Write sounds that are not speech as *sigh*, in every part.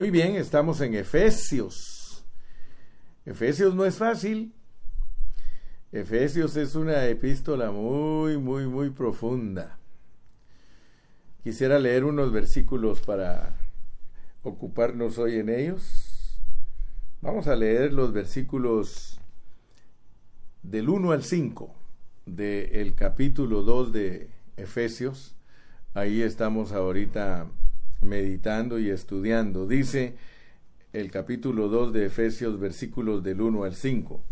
Muy bien, estamos en Efesios. Efesios no es fácil. Efesios es una epístola muy, muy, muy profunda. Quisiera leer unos versículos para ocuparnos hoy en ellos. Vamos a leer los versículos del 1 al 5 del capítulo 2 de Efesios. Ahí estamos ahorita meditando y estudiando. Dice el capítulo 2 de Efesios, versículos del 1 al 5.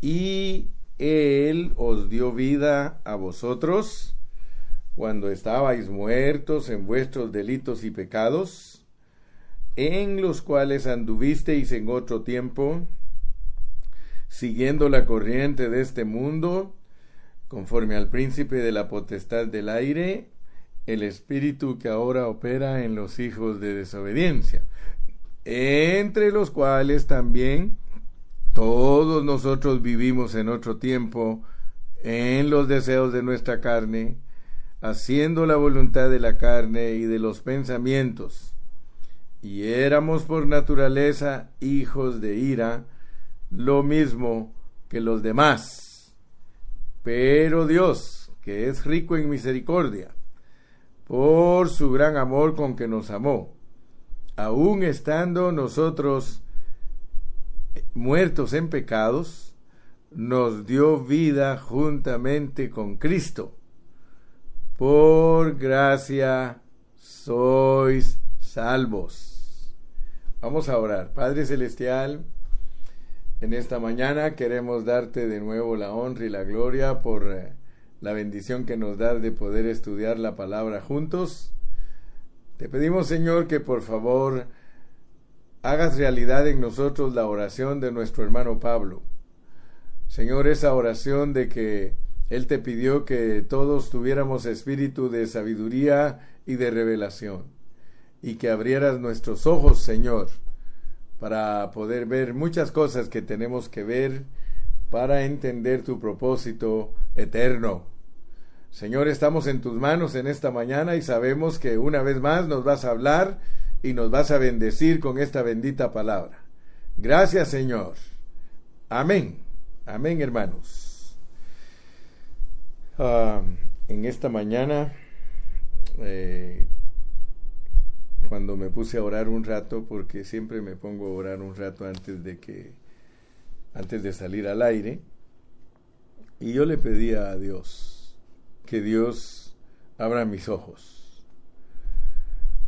Y Él os dio vida a vosotros cuando estabais muertos en vuestros delitos y pecados, en los cuales anduvisteis en otro tiempo, siguiendo la corriente de este mundo, conforme al príncipe de la potestad del aire, el espíritu que ahora opera en los hijos de desobediencia, entre los cuales también todos nosotros vivimos en otro tiempo en los deseos de nuestra carne, haciendo la voluntad de la carne y de los pensamientos, y éramos por naturaleza hijos de ira, lo mismo que los demás. Pero Dios, que es rico en misericordia, por su gran amor con que nos amó, aun estando nosotros muertos en pecados, nos dio vida juntamente con Cristo. Por gracia sois salvos. Vamos a orar. Padre Celestial, en esta mañana queremos darte de nuevo la honra y la gloria por eh, la bendición que nos da de poder estudiar la palabra juntos. Te pedimos, Señor, que por favor hagas realidad en nosotros la oración de nuestro hermano Pablo. Señor, esa oración de que Él te pidió que todos tuviéramos espíritu de sabiduría y de revelación, y que abrieras nuestros ojos, Señor, para poder ver muchas cosas que tenemos que ver para entender tu propósito eterno. Señor, estamos en tus manos en esta mañana y sabemos que una vez más nos vas a hablar y nos vas a bendecir con esta bendita palabra. Gracias, Señor. Amén. Amén, hermanos. Ah, en esta mañana, eh, cuando me puse a orar un rato, porque siempre me pongo a orar un rato antes de que, antes de salir al aire, y yo le pedía a Dios, que Dios abra mis ojos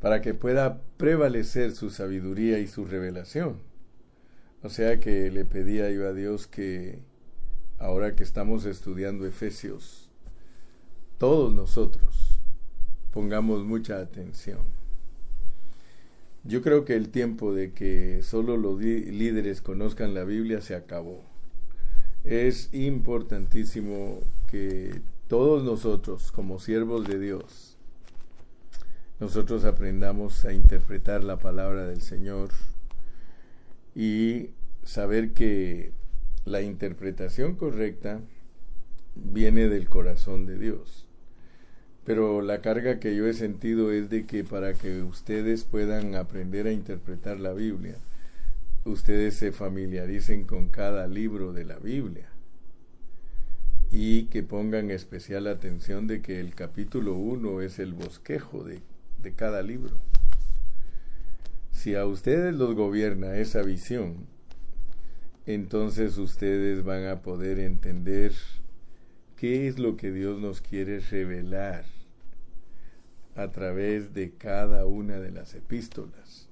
para que pueda prevalecer su sabiduría y su revelación. O sea que le pedía yo a Dios que ahora que estamos estudiando Efesios, todos nosotros pongamos mucha atención. Yo creo que el tiempo de que solo los líderes conozcan la Biblia se acabó. Es importantísimo que todos nosotros como siervos de Dios, nosotros aprendamos a interpretar la palabra del Señor y saber que la interpretación correcta viene del corazón de Dios. Pero la carga que yo he sentido es de que para que ustedes puedan aprender a interpretar la Biblia, ustedes se familiaricen con cada libro de la Biblia y que pongan especial atención de que el capítulo 1 es el bosquejo de, de cada libro. Si a ustedes los gobierna esa visión, entonces ustedes van a poder entender qué es lo que Dios nos quiere revelar a través de cada una de las epístolas,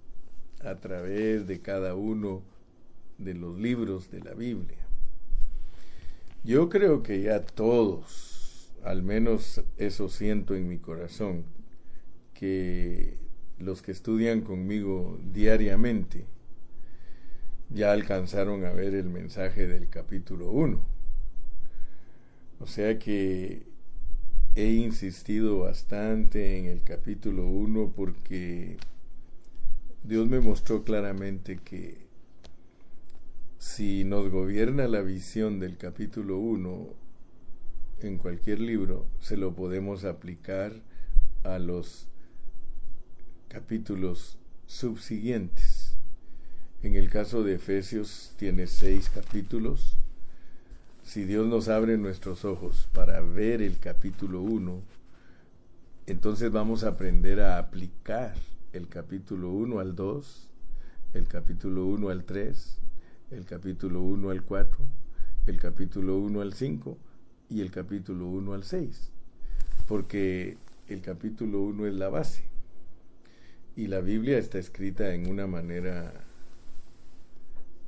a través de cada uno de los libros de la Biblia. Yo creo que ya todos, al menos eso siento en mi corazón, que los que estudian conmigo diariamente ya alcanzaron a ver el mensaje del capítulo 1. O sea que he insistido bastante en el capítulo 1 porque Dios me mostró claramente que si nos gobierna la visión del capítulo 1 en cualquier libro, se lo podemos aplicar a los capítulos subsiguientes. En el caso de Efesios tiene seis capítulos. Si Dios nos abre nuestros ojos para ver el capítulo 1, entonces vamos a aprender a aplicar el capítulo 1 al 2, el capítulo 1 al 3, el capítulo 1 al 4, el capítulo 1 al 5 y el capítulo 1 al 6. Porque el capítulo 1 es la base. Y la Biblia está escrita en una manera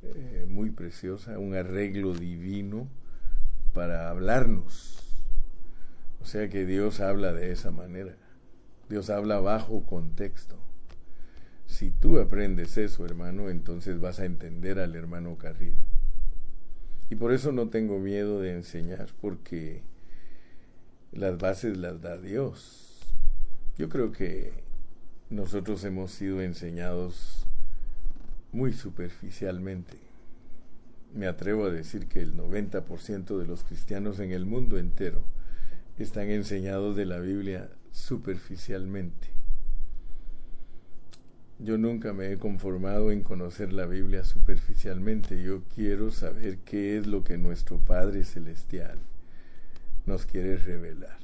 eh, muy preciosa, un arreglo divino para hablarnos. O sea que Dios habla de esa manera. Dios habla bajo contexto. Si tú aprendes eso, hermano, entonces vas a entender al hermano Carrillo. Y por eso no tengo miedo de enseñar, porque las bases las da Dios. Yo creo que nosotros hemos sido enseñados muy superficialmente. Me atrevo a decir que el 90% de los cristianos en el mundo entero están enseñados de la Biblia superficialmente. Yo nunca me he conformado en conocer la Biblia superficialmente. Yo quiero saber qué es lo que nuestro Padre Celestial nos quiere revelar.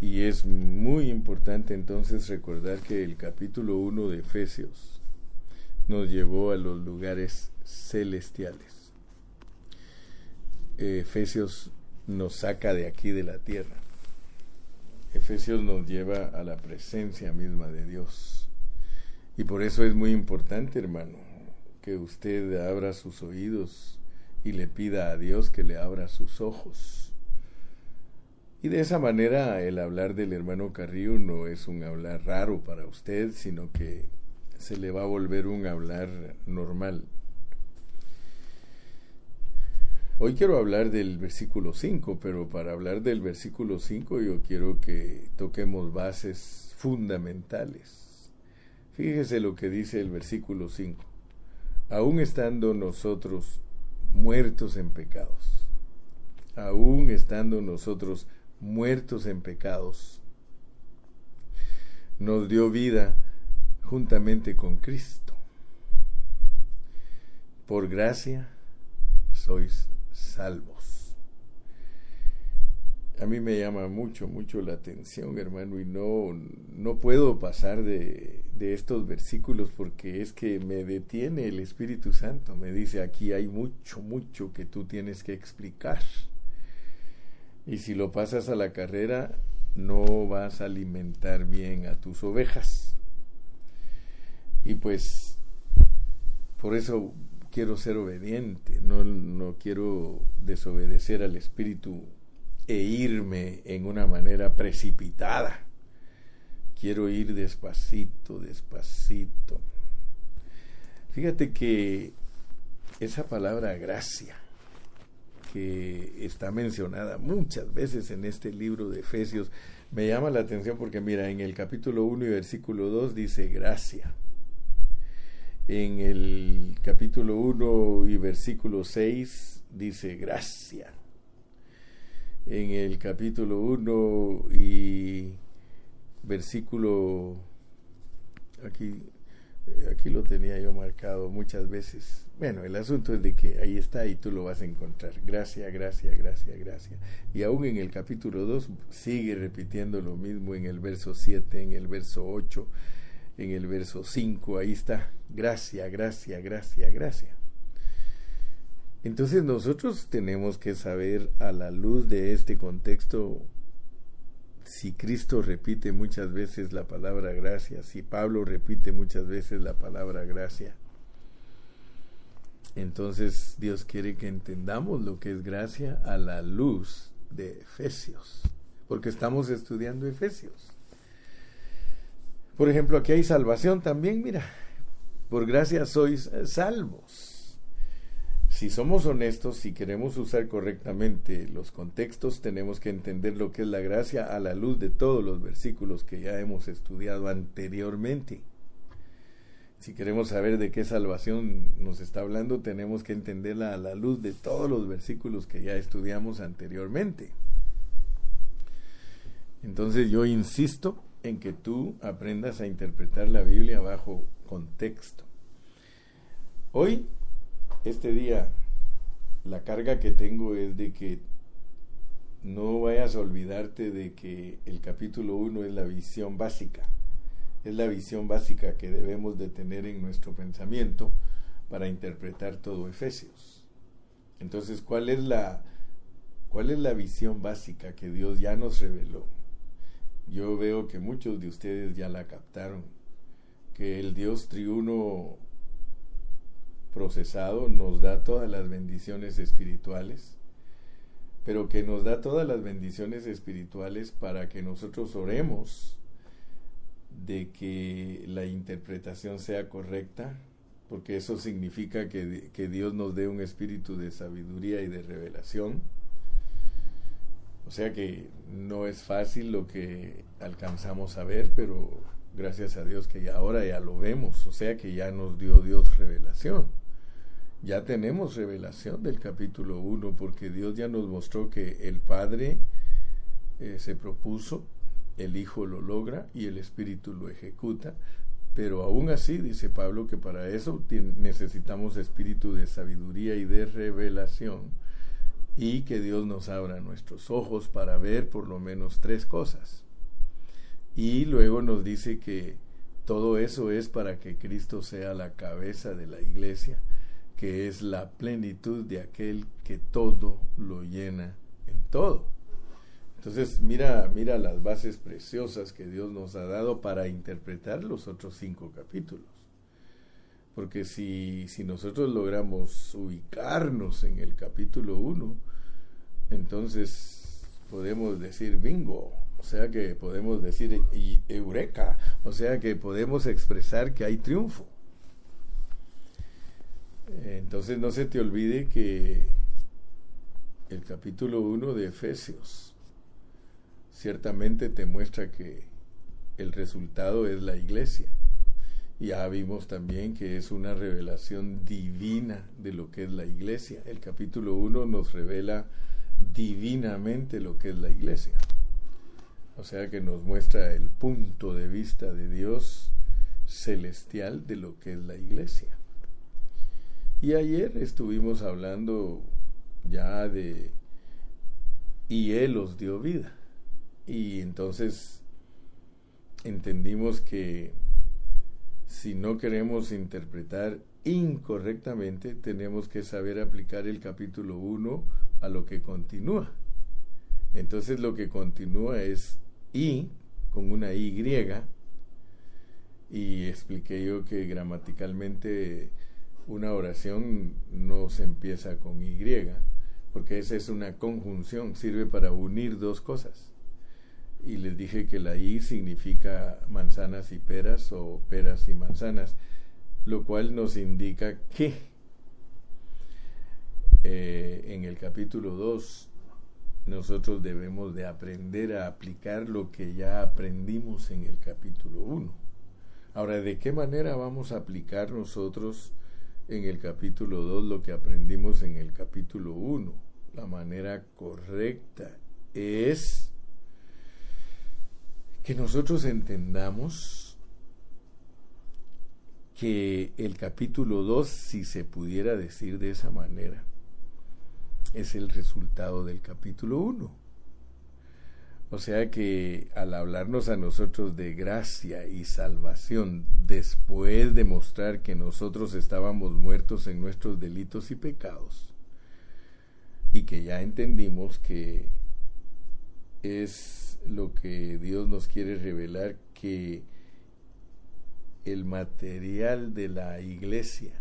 Y es muy importante entonces recordar que el capítulo 1 de Efesios nos llevó a los lugares celestiales. Efesios nos saca de aquí de la tierra. Efesios nos lleva a la presencia misma de Dios. Y por eso es muy importante, hermano, que usted abra sus oídos y le pida a Dios que le abra sus ojos y de esa manera el hablar del hermano Carrillo no es un hablar raro para usted, sino que se le va a volver un hablar normal. Hoy quiero hablar del versículo 5, pero para hablar del versículo 5 yo quiero que toquemos bases fundamentales. Fíjese lo que dice el versículo 5. Aún estando nosotros muertos en pecados, aún estando nosotros muertos en pecados, nos dio vida juntamente con Cristo. Por gracia sois salvos. A mí me llama mucho, mucho la atención, hermano, y no, no puedo pasar de, de estos versículos porque es que me detiene el Espíritu Santo. Me dice, aquí hay mucho, mucho que tú tienes que explicar. Y si lo pasas a la carrera, no vas a alimentar bien a tus ovejas. Y pues, por eso quiero ser obediente, no, no quiero desobedecer al Espíritu e irme en una manera precipitada. Quiero ir despacito, despacito. Fíjate que esa palabra gracia, que está mencionada muchas veces en este libro de Efesios, me llama la atención porque mira, en el capítulo 1 y versículo 2 dice gracia. En el capítulo 1 y versículo 6 dice gracia. En el capítulo 1 y versículo aquí aquí lo tenía yo marcado muchas veces bueno, el asunto es de que ahí está y tú lo vas a encontrar. Gracias, gracias, gracias, gracias. Y aún en el capítulo 2 sigue repitiendo lo mismo en el verso 7, en el verso 8, en el verso 5, ahí está. Gracias, gracias, gracias, gracias. Entonces nosotros tenemos que saber a la luz de este contexto si Cristo repite muchas veces la palabra gracia, si Pablo repite muchas veces la palabra gracia, entonces Dios quiere que entendamos lo que es gracia a la luz de Efesios, porque estamos estudiando Efesios. Por ejemplo, aquí hay salvación también, mira, por gracia sois salvos. Si somos honestos, si queremos usar correctamente los contextos, tenemos que entender lo que es la gracia a la luz de todos los versículos que ya hemos estudiado anteriormente. Si queremos saber de qué salvación nos está hablando, tenemos que entenderla a la luz de todos los versículos que ya estudiamos anteriormente. Entonces yo insisto en que tú aprendas a interpretar la Biblia bajo contexto. Hoy, este día, la carga que tengo es de que no vayas a olvidarte de que el capítulo 1 es la visión básica. Es la visión básica que debemos de tener en nuestro pensamiento para interpretar todo Efesios. Entonces, ¿cuál es la cuál es la visión básica que Dios ya nos reveló? Yo veo que muchos de ustedes ya la captaron, que el Dios triuno procesado nos da todas las bendiciones espirituales pero que nos da todas las bendiciones espirituales para que nosotros oremos de que la interpretación sea correcta, porque eso significa que, que, Dios nos dé un espíritu de sabiduría y de revelación. O sea que no es fácil lo que alcanzamos a ver, pero gracias a Dios que ya ahora ya lo vemos, o sea que ya nos dio Dios revelación ya tenemos revelación del capítulo 1 porque Dios ya nos mostró que el Padre eh, se propuso, el Hijo lo logra y el Espíritu lo ejecuta. Pero aún así, dice Pablo, que para eso necesitamos espíritu de sabiduría y de revelación y que Dios nos abra nuestros ojos para ver por lo menos tres cosas. Y luego nos dice que todo eso es para que Cristo sea la cabeza de la iglesia que es la plenitud de aquel que todo lo llena en todo. Entonces, mira, mira las bases preciosas que Dios nos ha dado para interpretar los otros cinco capítulos. Porque si, si nosotros logramos ubicarnos en el capítulo 1, entonces podemos decir bingo, o sea que podemos decir eureka, o sea que podemos expresar que hay triunfo. Entonces no se te olvide que el capítulo 1 de Efesios ciertamente te muestra que el resultado es la iglesia. Ya vimos también que es una revelación divina de lo que es la iglesia. El capítulo 1 nos revela divinamente lo que es la iglesia. O sea que nos muestra el punto de vista de Dios celestial de lo que es la iglesia. Y ayer estuvimos hablando ya de... Y Él os dio vida. Y entonces entendimos que si no queremos interpretar incorrectamente, tenemos que saber aplicar el capítulo 1 a lo que continúa. Entonces lo que continúa es I con una Y y expliqué yo que gramaticalmente una oración no se empieza con Y, porque esa es una conjunción, sirve para unir dos cosas. Y les dije que la I significa manzanas y peras o peras y manzanas, lo cual nos indica que eh, en el capítulo 2 nosotros debemos de aprender a aplicar lo que ya aprendimos en el capítulo 1. Ahora, ¿de qué manera vamos a aplicar nosotros en el capítulo 2 lo que aprendimos en el capítulo 1. La manera correcta es que nosotros entendamos que el capítulo 2, si se pudiera decir de esa manera, es el resultado del capítulo 1. O sea que al hablarnos a nosotros de gracia y salvación, después de mostrar que nosotros estábamos muertos en nuestros delitos y pecados, y que ya entendimos que es lo que Dios nos quiere revelar, que el material de la iglesia,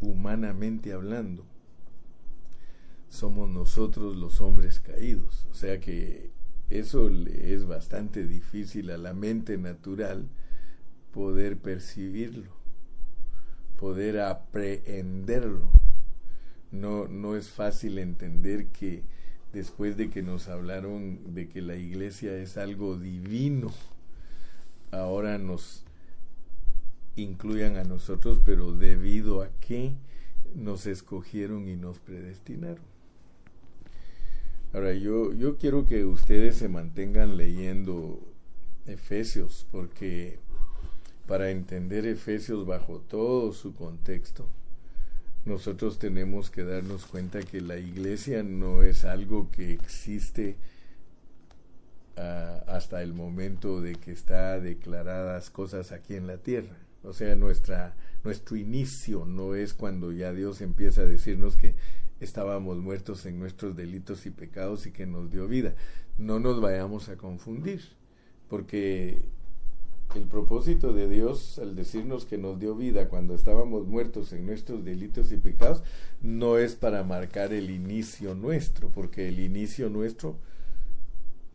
humanamente hablando, somos nosotros los hombres caídos. O sea que eso le es bastante difícil a la mente natural poder percibirlo, poder aprehenderlo. No, no es fácil entender que después de que nos hablaron de que la iglesia es algo divino, ahora nos incluyan a nosotros, pero debido a que nos escogieron y nos predestinaron. Ahora, yo, yo quiero que ustedes se mantengan leyendo Efesios, porque para entender Efesios bajo todo su contexto, nosotros tenemos que darnos cuenta que la iglesia no es algo que existe uh, hasta el momento de que está declaradas cosas aquí en la tierra. O sea, nuestra, nuestro inicio no es cuando ya Dios empieza a decirnos que estábamos muertos en nuestros delitos y pecados y que nos dio vida. No nos vayamos a confundir, porque el propósito de Dios al decirnos que nos dio vida cuando estábamos muertos en nuestros delitos y pecados no es para marcar el inicio nuestro, porque el inicio nuestro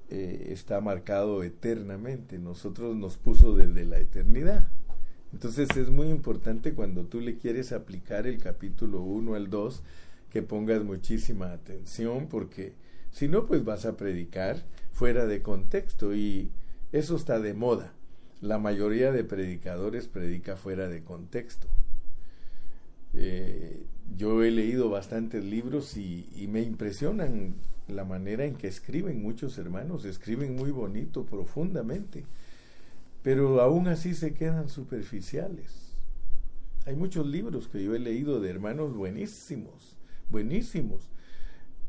eh, está marcado eternamente, nosotros nos puso desde la eternidad. Entonces es muy importante cuando tú le quieres aplicar el capítulo 1 al 2 que pongas muchísima atención porque si no pues vas a predicar fuera de contexto y eso está de moda. La mayoría de predicadores predica fuera de contexto. Eh, yo he leído bastantes libros y, y, me impresionan la manera en que escriben muchos hermanos, escriben muy bonito, profundamente, pero aún así se quedan superficiales. Hay muchos libros que yo he leído de hermanos buenísimos, buenísimos,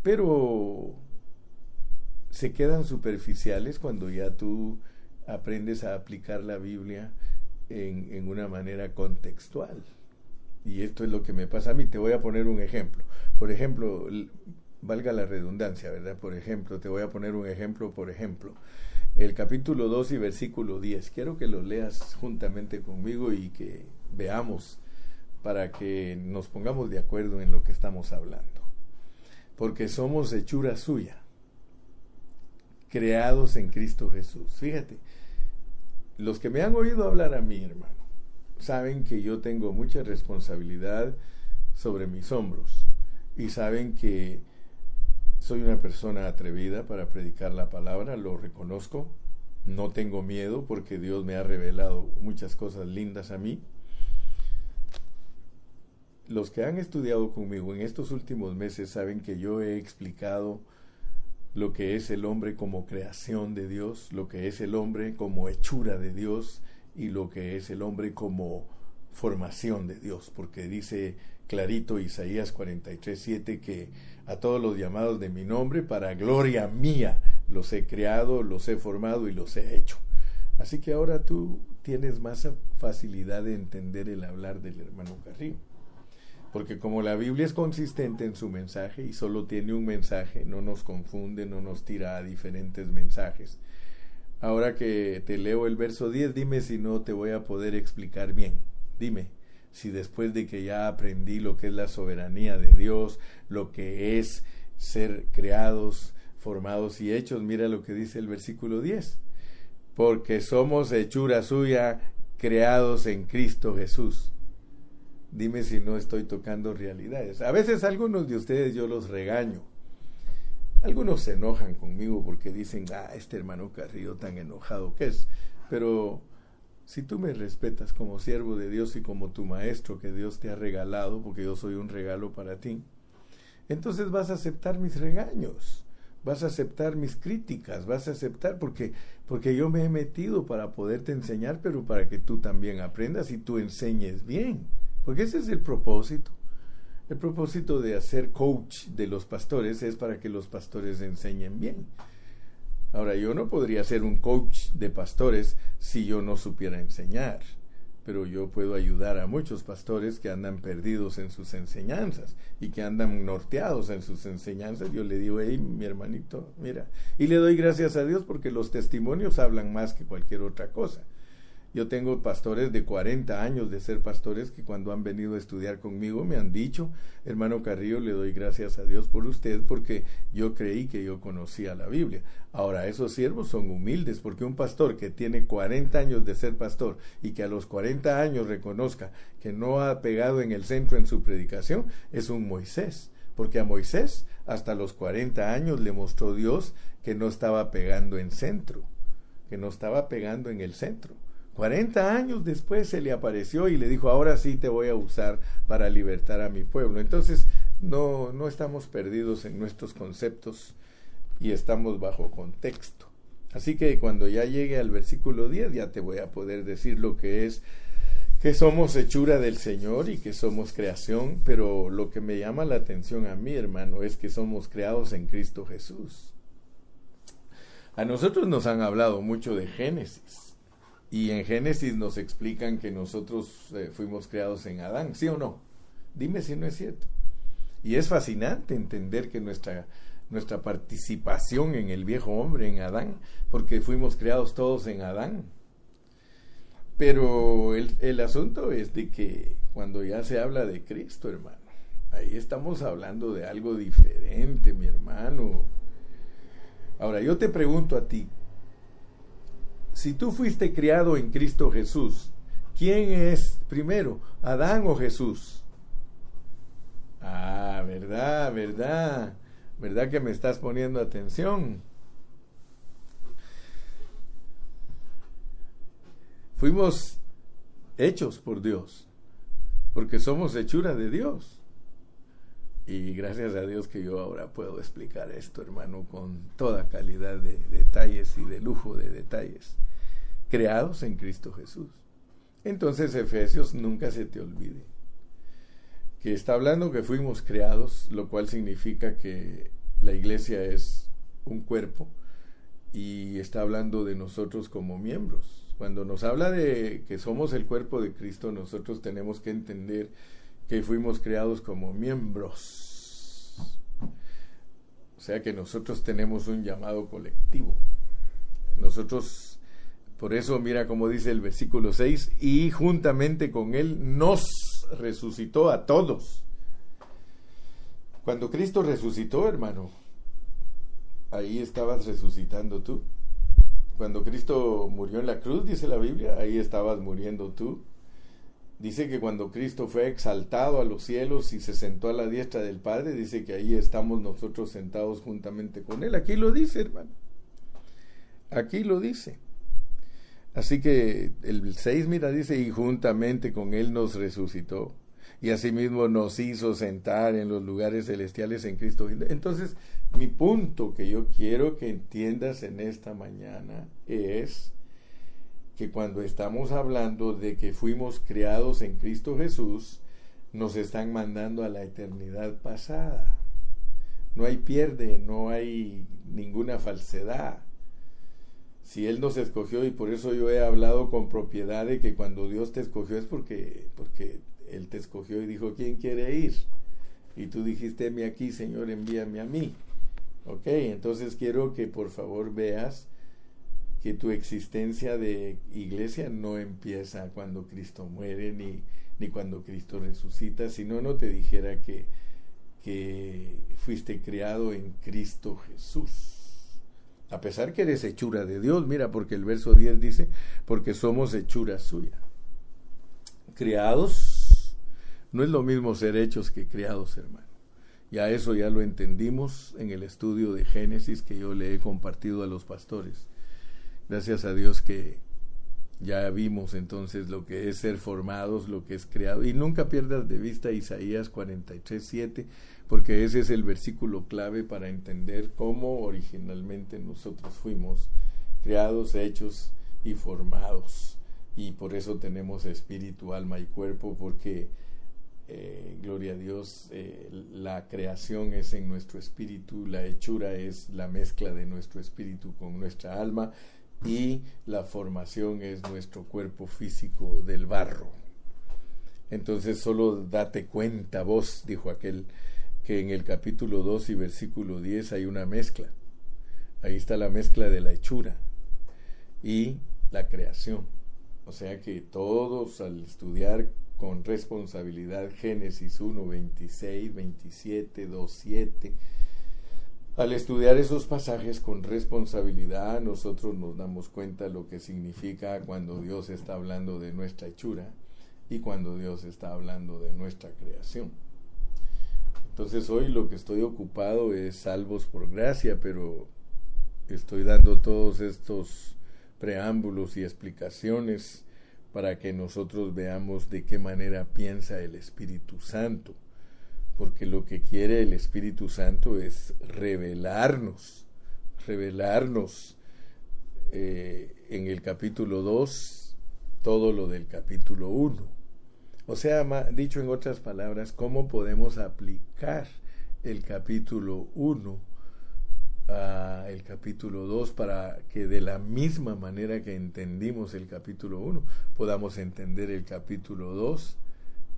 pero se quedan superficiales cuando ya tú aprendes a aplicar la Biblia en, en, una manera contextual. Y esto es lo que me pasa a mí. Te voy a poner un ejemplo. Por ejemplo, valga la redundancia, ¿verdad? Por ejemplo, te voy a poner un ejemplo, por ejemplo. El capítulo 2 y versículo 10. Quiero que lo leas juntamente conmigo y que veamos para que nos pongamos de acuerdo en lo que estamos hablando. Porque somos hechura suya, creados en Cristo Jesús. Fíjate, los que me han oído hablar a mí, hermano, saben que yo tengo mucha responsabilidad sobre mis hombros y saben que soy una persona atrevida para predicar la palabra, lo reconozco, no tengo miedo porque Dios me ha revelado muchas cosas lindas a mí los que han estudiado conmigo en estos últimos meses saben que yo he explicado lo que es el hombre como creación de Dios, lo que es el hombre como hechura de Dios y lo que es el hombre como formación de Dios, porque dice clarito Isaías 43:7 que a todos los llamados de mi nombre para gloria mía los he creado, los he formado y los he hecho. Así que ahora tú tienes más facilidad de entender el hablar del hermano Carrillo. Porque como la Biblia es consistente en su mensaje y solo tiene un mensaje, no nos confunde, no nos tira a diferentes mensajes. Ahora que te leo el verso 10, dime si no te voy a poder explicar bien. Dime si después de que ya aprendí lo que es la soberanía de Dios, lo que es ser creados, formados y hechos, mira lo que dice el versículo 10. Porque somos hechura suya, creados en Cristo Jesús Dime si no estoy tocando realidades. A veces algunos de ustedes yo los regaño. Algunos se enojan conmigo porque dicen, ah, este hermano Carrillo tan enojado que es. Pero si tú me respetas como siervo de Dios y como tu maestro que Dios te ha regalado, porque yo soy un regalo para ti, entonces vas a aceptar mis regaños, vas a aceptar mis críticas, vas a aceptar porque porque yo me he metido para poderte enseñar, pero para que tú también aprendas y tú enseñes bien. Porque ese es el propósito. El propósito de hacer coach de los pastores es para que los pastores enseñen bien. Ahora, yo no podría ser un coach de pastores si yo no supiera enseñar, pero yo puedo ayudar a muchos pastores que andan perdidos en sus enseñanzas y que andan norteados en sus enseñanzas. Yo le digo, hey, mi hermanito, mira, y le doy gracias a Dios porque los testimonios hablan más que cualquier otra cosa. Yo tengo pastores de 40 años de ser pastores que cuando han venido a estudiar conmigo me han dicho, hermano Carrillo, le doy gracias a Dios por usted porque yo creí que yo conocía la Biblia. Ahora, esos siervos son humildes porque un pastor que tiene 40 años de ser pastor y que a los 40 años reconozca que no ha pegado en el centro en su predicación, es un Moisés. Porque a Moisés hasta los 40 años le mostró Dios que no estaba pegando en centro, que no estaba pegando en el centro. 40 años después se le apareció y le dijo, ahora sí te voy a usar para libertar a mi pueblo. Entonces, no, no estamos perdidos en nuestros conceptos y estamos bajo contexto. Así que cuando ya llegue al versículo 10 ya te voy a poder decir lo que es que somos hechura del Señor y que somos creación, pero lo que me llama la atención a mí, hermano, es que somos creados en Cristo Jesús. A nosotros nos han hablado mucho de Génesis y en Génesis nos explican que nosotros eh, fuimos creados en Adán, ¿sí o no? Dime si no es cierto. Y es fascinante entender que nuestra, nuestra participación en el viejo hombre, en Adán, porque fuimos creados todos en Adán, pero el, el asunto es de que cuando ya se habla de Cristo, hermano, ahí estamos hablando de algo diferente, mi hermano. Ahora, yo te pregunto a ti, si tú fuiste criado en Cristo Jesús, ¿quién es primero, Adán o Jesús? Ah, verdad, verdad, verdad que me estás poniendo atención. Fuimos hechos por Dios, porque somos hechura de Dios. Y gracias a Dios que yo ahora puedo explicar esto, hermano, con toda calidad de detalles y de lujo de detalles, creados en Cristo Jesús. Entonces, Efesios, nunca se te olvide que está hablando que fuimos creados, lo cual significa que la iglesia es un cuerpo y está hablando de nosotros como miembros cuando nos habla de que somos el cuerpo de Cristo, nosotros tenemos que entender que fuimos creados como miembros. O sea que nosotros tenemos un llamado colectivo. Nosotros, por eso mira como dice el versículo 6, y juntamente con Él nos resucitó a todos. Cuando Cristo resucitó, hermano, ahí estabas resucitando tú. Cuando Cristo murió en la cruz, dice la Biblia, ahí estabas muriendo tú. Dice que cuando Cristo fue exaltado a los cielos y se sentó a la diestra del Padre, dice que ahí estamos nosotros sentados juntamente con Él. Aquí lo dice, hermano. Aquí lo dice. Así que el 6, mira, dice, y juntamente con Él nos resucitó y asimismo nos hizo sentar en los lugares celestiales en Cristo. Entonces, mi punto que yo quiero que entiendas en esta mañana es que cuando estamos hablando de que fuimos creados en Cristo Jesús, nos están mandando a la eternidad pasada. No hay pierde, no hay ninguna falsedad. Si Él nos escogió, y por eso yo he hablado con propiedad de que cuando Dios te escogió es porque, porque él te escogió y dijo, ¿quién quiere ir? Y tú dijiste, mi aquí, Señor, envíame a mí. Ok, entonces quiero que por favor veas que tu existencia de iglesia no empieza cuando Cristo muere ni, ni cuando Cristo resucita, si no, te dijera que, que fuiste criado en Cristo Jesús. A pesar que eres hechura de Dios, mira, porque el verso 10 dice, porque somos hechura suya. Criados no es lo mismo ser hechos que criados, hermano. Ya eso ya lo entendimos en el estudio de Génesis que yo le he compartido a los pastores. Gracias a Dios que ya vimos entonces lo que es ser formados, lo que es creado. Y nunca pierdas de vista Isaías 43, 7, porque ese es el versículo clave para entender cómo originalmente nosotros fuimos creados, hechos y formados. Y por eso tenemos espíritu, alma y cuerpo, porque eh, gloria a Dios, eh, la creación es en nuestro espíritu, la hechura es la mezcla de nuestro espíritu con nuestra alma y la formación es nuestro cuerpo físico del barro. Entonces solo date cuenta vos, dijo aquel, que en el capítulo 2 y versículo 10 hay una mezcla. Ahí está la mezcla de la hechura y la creación. O sea que todos al estudiar con responsabilidad Génesis 1, 26, 27, 2, 7. Al estudiar esos pasajes con responsabilidad, nosotros nos damos cuenta lo que significa cuando Dios está hablando de nuestra hechura y cuando Dios está hablando de nuestra creación. Entonces hoy lo que estoy ocupado es salvos por gracia, pero estoy dando todos estos preámbulos y explicaciones para que nosotros veamos de qué manera piensa el Espíritu Santo, porque lo que quiere el Espíritu Santo es revelarnos revelarnos eh, en el capítulo 2 todo lo del capítulo 1. O sea, dicho en otras palabras, cómo podemos aplicar el capítulo 1 a el capítulo 2 para que de la misma manera que entendimos el capítulo 1 podamos entender el capítulo 2,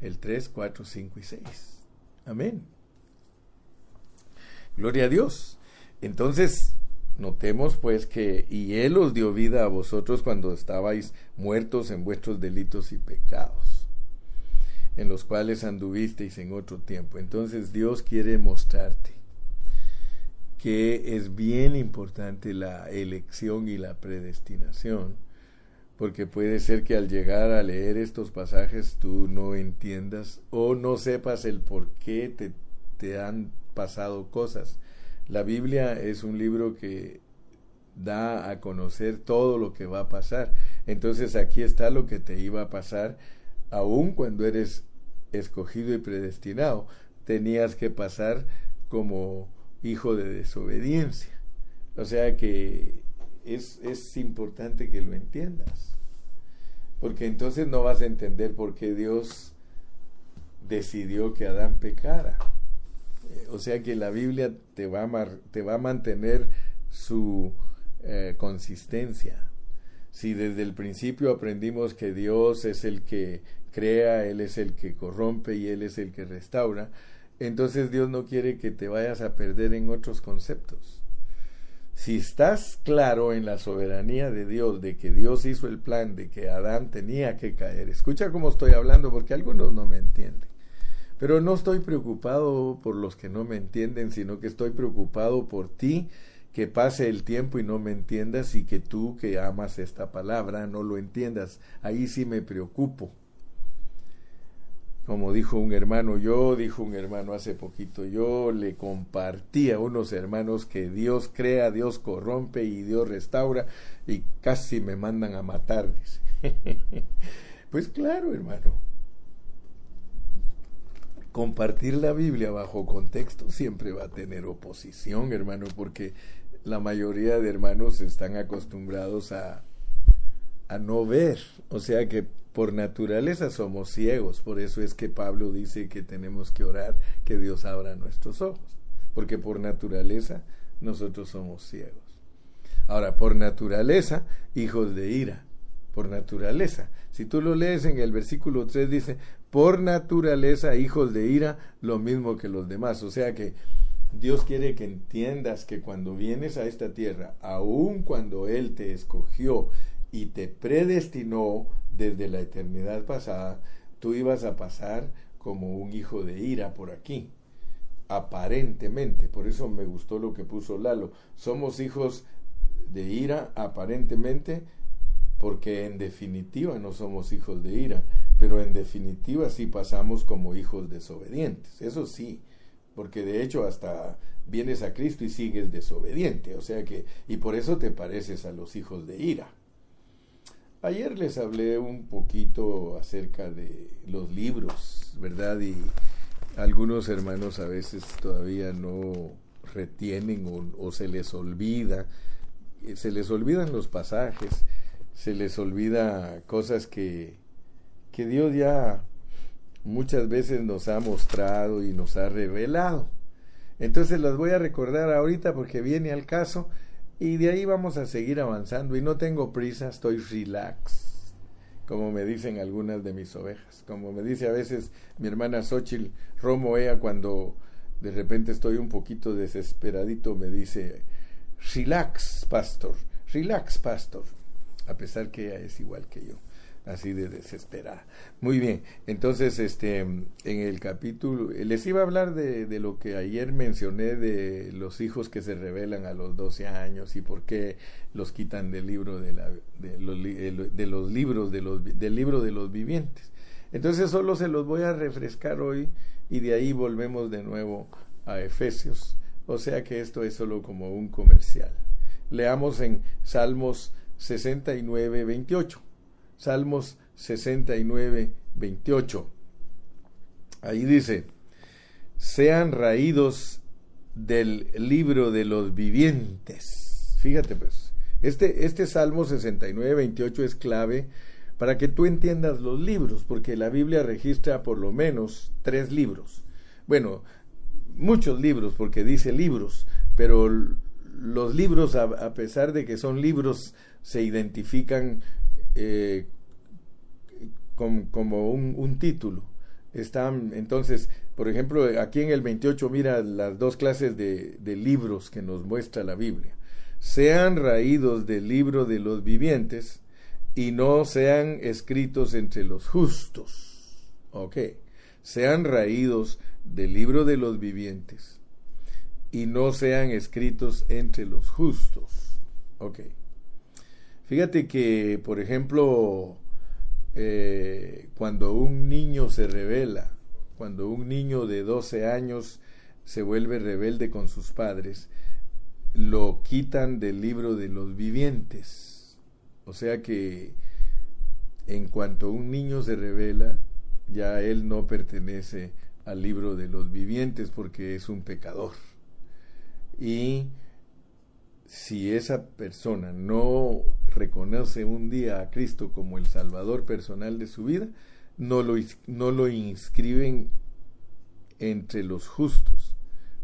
el 3, 4, 5 y 6. Amén. Gloria a Dios. Entonces, notemos pues que y Él os dio vida a vosotros cuando estabais muertos en vuestros delitos y pecados, en los cuales anduvisteis en otro tiempo. Entonces Dios quiere mostrarte que es bien importante la elección y la predestinación, porque puede ser que al llegar a leer estos pasajes tú no entiendas o no sepas el por qué te, te han pasado cosas. La Biblia es un libro que da a conocer todo lo que va a pasar. Entonces aquí está lo que te iba a pasar, aun cuando eres escogido y predestinado. Tenías que pasar como hijo de desobediencia. O sea que es, es importante que lo entiendas. Porque entonces no vas a entender por qué Dios decidió que Adán pecara o sea que la Biblia te va a, te va a mantener su eh, consistencia. Si desde el principio aprendimos que Dios es el que crea, Él es el que corrompe y Él es el que restaura, entonces Dios no quiere que te vayas a perder en otros conceptos. Si estás claro en la soberanía de Dios, de que Dios hizo el plan, de que Adán tenía que caer, escucha cómo estoy hablando porque algunos no me entienden. Pero no estoy preocupado por los que no me entienden, sino que estoy preocupado por ti, que pase el tiempo y no me entiendas y que tú que amas esta palabra no lo entiendas. Ahí sí me preocupo. Como dijo un hermano, yo, dijo un hermano hace poquito, yo le compartí a unos hermanos que Dios crea, Dios corrompe y Dios restaura y casi me mandan a matar, dice. *laughs* pues claro, hermano, compartir la Biblia bajo contexto siempre va a tener oposición, hermano, porque la mayoría de hermanos están acostumbrados a, a no ver. O sea que por naturaleza somos ciegos. Por eso es que Pablo dice que tenemos que orar que Dios abra nuestros ojos. Porque por naturaleza nosotros somos ciegos. Ahora, por naturaleza, hijos de ira. Por naturaleza. Si tú lo lees en el versículo 3 dice, por naturaleza hijos de ira, lo mismo que los demás. O sea que Dios quiere que entiendas que cuando vienes a esta tierra, aun cuando Él te escogió y te predestinó desde la eternidad pasada, tú ibas a pasar como un hijo de ira por aquí. Aparentemente, por eso me gustó lo que puso Lalo. Somos hijos de ira aparentemente porque en definitiva no somos hijos de ira pero en definitiva sí pasamos como hijos desobedientes, eso sí, porque de hecho hasta vienes a Cristo y sigues desobediente, o sea que, y por eso te pareces a los hijos de ira. Ayer les hablé un poquito acerca de los libros, ¿verdad? Y algunos hermanos a veces todavía no retienen o, se les olvida, se les olvidan los pasajes, se les olvida cosas que que Dios ya muchas veces nos ha mostrado y nos ha revelado. Entonces las voy a recordar ahorita porque viene al caso y de ahí vamos a seguir avanzando y no tengo prisa, estoy relax, como me dicen algunas de mis ovejas, como me dice a veces mi hermana Xochitl Romo, ella cuando de repente estoy un poquito desesperadito me dice, relax, pastor, relax, pastor, a pesar que ella es igual que yo así de desesperada. Muy bien, entonces este en el capítulo les iba a hablar de, lo que ayer mencioné de los hijos que se revelan a los 12 años y por qué los quitan del libro de, la, de, los, de los libros de los, del libro de los vivientes. Entonces solo se los voy a refrescar hoy y de ahí volvemos de nuevo a Efesios. O sea que esto es solo como un comercial. Leamos en Salmos 69, 28. Salmos 69, 28. Ahí dice, sean raídos del libro de los vivientes Fíjate pues, este, este Salmo 69, 28 es clave para que tú entiendas los libros, porque la Biblia registra por lo menos tres libros. Bueno, muchos libros, porque dice libros, pero los libros, a, pesar de que son libros, se identifican eh, como un, título. Están, entonces, por ejemplo, aquí en el 28 mira las dos clases de, de libros que nos muestra la Biblia. Sean raídos del libro de los vivientes y no sean escritos entre los justos. Ok. Sean raídos del libro de los vivientes y no sean escritos entre los justos. Ok. Fíjate que, por ejemplo, eh, cuando un niño se revela, cuando un niño de 12 años se vuelve rebelde con sus padres, lo quitan del libro de los vivientes. O sea que en cuanto un niño se revela, ya él no pertenece al libro de los vivientes porque es un pecador. Y si esa persona no reconoce un día a Cristo como el Salvador personal de su vida, no lo, no lo inscriben entre los justos,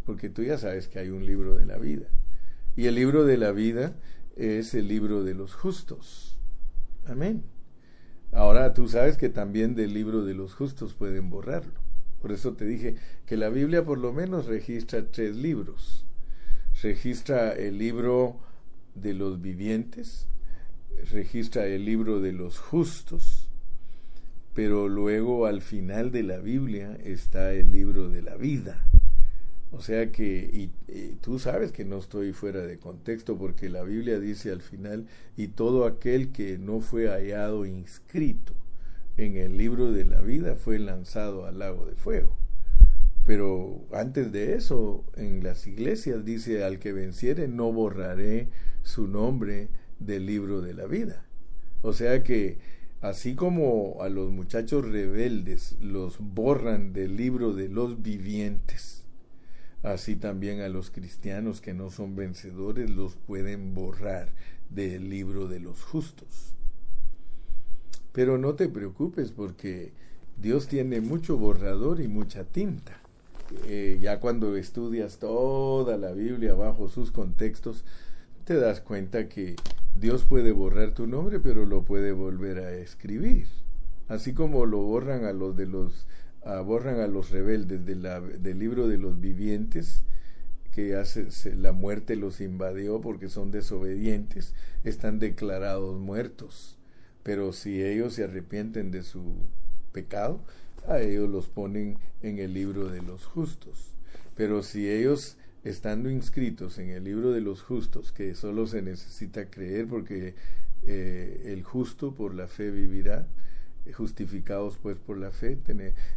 porque tú ya sabes que hay un libro de la vida. Y el libro de la vida es el libro de los justos. Amén. Ahora tú sabes que también del libro de los justos pueden borrarlo. Por eso te dije que la Biblia por lo menos registra tres libros. Registra el libro de los vivientes, registra el libro de los justos, pero luego al final de la Biblia está el libro de la vida. O sea que, y, tú sabes que no estoy fuera de contexto porque la Biblia dice al final, y todo aquel que no fue hallado inscrito en el libro de la vida fue lanzado al lago de fuego. Pero antes de eso, en las iglesias dice, al que venciere no borraré su nombre del libro de la vida. O sea que así como a los muchachos rebeldes los borran del libro de los vivientes, así también a los cristianos que no son vencedores los pueden borrar del libro de los justos. Pero no te preocupes porque Dios tiene mucho borrador y mucha tinta. Eh, ya cuando estudias toda la Biblia bajo sus contextos, te das cuenta que Dios puede borrar tu nombre, pero lo puede volver a escribir. Así como lo borran a los de los borran a los rebeldes de la, del libro de los vivientes, que hace, la muerte los invadió porque son desobedientes, están declarados muertos. Pero si ellos se arrepienten de su pecado, a ellos los ponen en el libro de los justos. Pero si ellos estando inscritos en el libro de los justos, que solo se necesita creer porque eh, el justo por la fe vivirá, justificados pues por la fe,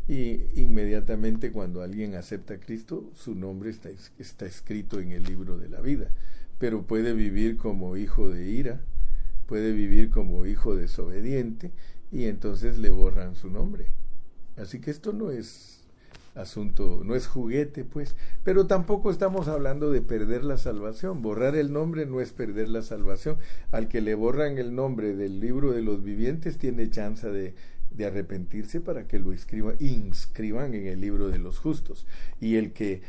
y inmediatamente cuando alguien acepta a Cristo, su nombre está, está escrito en el libro de la vida, pero puede vivir como hijo de ira, puede vivir como hijo desobediente, y entonces le borran su nombre. Así que esto no es asunto, no es juguete, pues, pero tampoco estamos hablando de perder la salvación. Borrar el nombre no es perder la salvación. Al que le borran el nombre del libro de los vivientes tiene chance de, de arrepentirse para que lo inscriban, inscriban en el libro de los justos. Y el que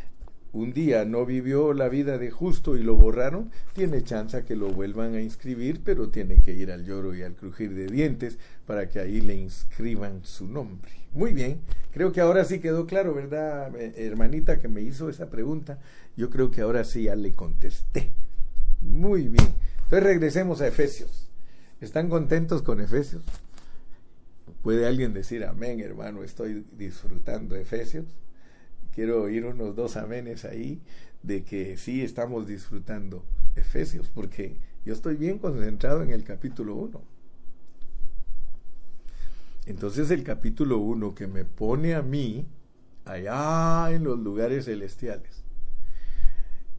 un día no vivió la vida de justo y lo borraron, tiene chance que lo vuelvan a inscribir, pero tiene que ir al lloro y al crujir de dientes para que ahí le inscriban su nombre. Muy bien, creo que ahora sí quedó claro, ¿verdad, eh, hermanita que me hizo esa pregunta? Yo creo que ahora sí ya le contesté. Muy bien. Entonces regresemos a Efesios. ¿Están contentos con Efesios? ¿Puede alguien decir amén, hermano? Estoy disfrutando Efesios quiero oír unos dos amenes ahí de que sí estamos disfrutando Efesios, porque yo estoy bien concentrado en el capítulo 1. Entonces el capítulo 1 que me pone a mí allá en los lugares celestiales.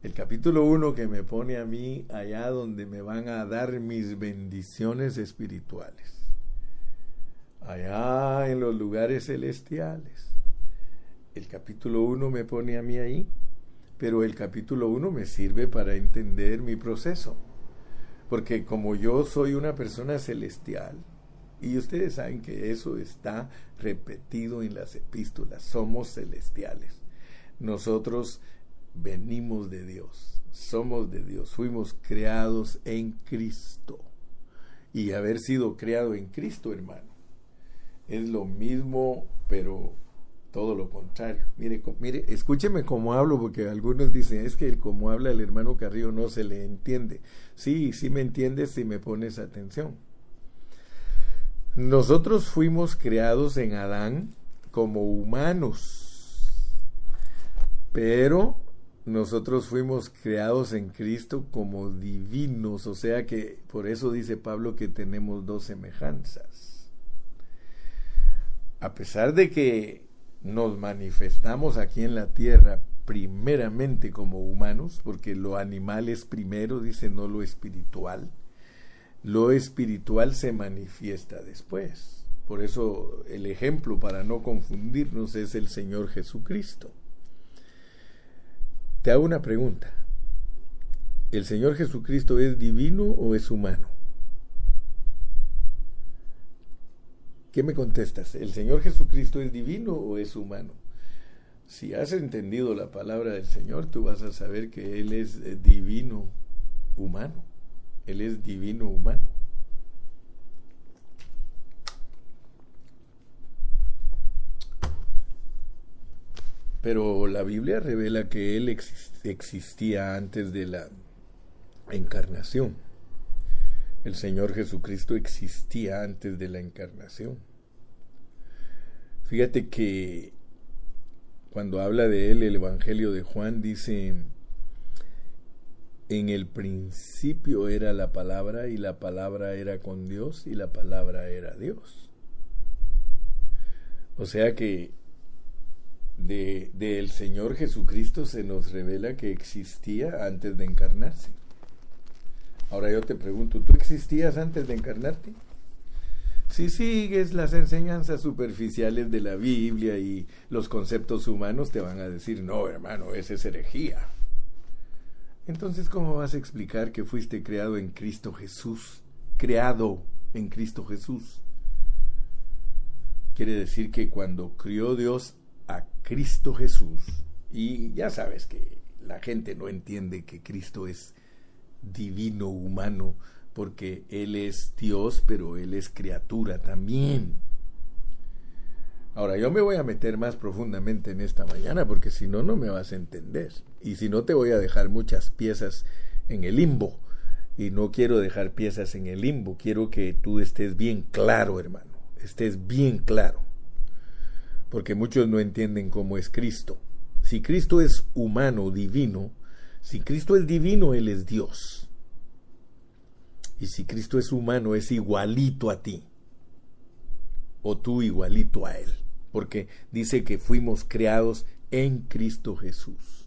El capítulo 1 que me pone a mí allá donde me van a dar mis bendiciones espirituales. Allá en los lugares celestiales el capítulo 1 me pone a mí ahí, pero el capítulo 1 me sirve para entender mi proceso. porque como yo soy una persona celestial, y ustedes saben que eso está repetido en las epístolas, somos celestiales. Nosotros venimos de Dios, somos de Dios, fuimos creados en Cristo. Y haber sido creado en Cristo, hermano, es lo mismo, pero todo lo contrario. Mire, escúcheme cómo hablo, porque algunos dicen, es que como habla el hermano Carrillo no se le entiende. Sí, sí me entiendes si me pones atención. Nosotros fuimos creados en Adán como humanos, pero nosotros fuimos creados en Cristo como divinos, o sea que por eso dice Pablo que tenemos dos semejanzas. A pesar de que nos manifestamos aquí en la tierra primeramente como humanos, porque lo animal es primero, dice, no lo espiritual. Lo espiritual se manifiesta después. Por eso el ejemplo para no confundirnos es el Señor Jesucristo. Te hago una pregunta. ¿El Señor Jesucristo es divino o es humano? ¿Qué me contestas? ¿El Señor Jesucristo es divino o es humano? Si has entendido la palabra del Señor, tú vas a saber que Él es eh, divino humano. Él es divino humano. Pero la Biblia revela que Él existía antes de la encarnación. El Señor Jesucristo existía antes de la encarnación. Fíjate que cuando habla de él el Evangelio de Juan dice, en el principio era la palabra y la palabra era con Dios y la palabra era Dios. O sea que del de, Señor Jesucristo se nos revela que existía antes de encarnarse. Ahora yo te pregunto, ¿tú existías antes de encarnarte? Si sigues las enseñanzas superficiales de la Biblia y los conceptos humanos, te van a decir, no, hermano, esa es herejía. Entonces, ¿cómo vas a explicar que fuiste creado en Cristo Jesús? Creado en Cristo Jesús. Quiere decir que cuando crió Dios a Cristo Jesús, y ya sabes que la gente no entiende que Cristo es divino humano, porque Él es Dios, pero Él es criatura también. Ahora, yo me voy a meter más profundamente en esta mañana, porque si no, no me vas a entender. Y si no, te voy a dejar muchas piezas en el limbo. Y no quiero dejar piezas en el limbo, quiero que tú estés bien claro, hermano, estés bien claro. Porque muchos no entienden cómo es Cristo. Si Cristo es humano, divino, si Cristo es divino, Él es Dios. Y si Cristo es humano, es igualito a ti. O tú igualito a Él. Porque dice que fuimos creados en Cristo Jesús.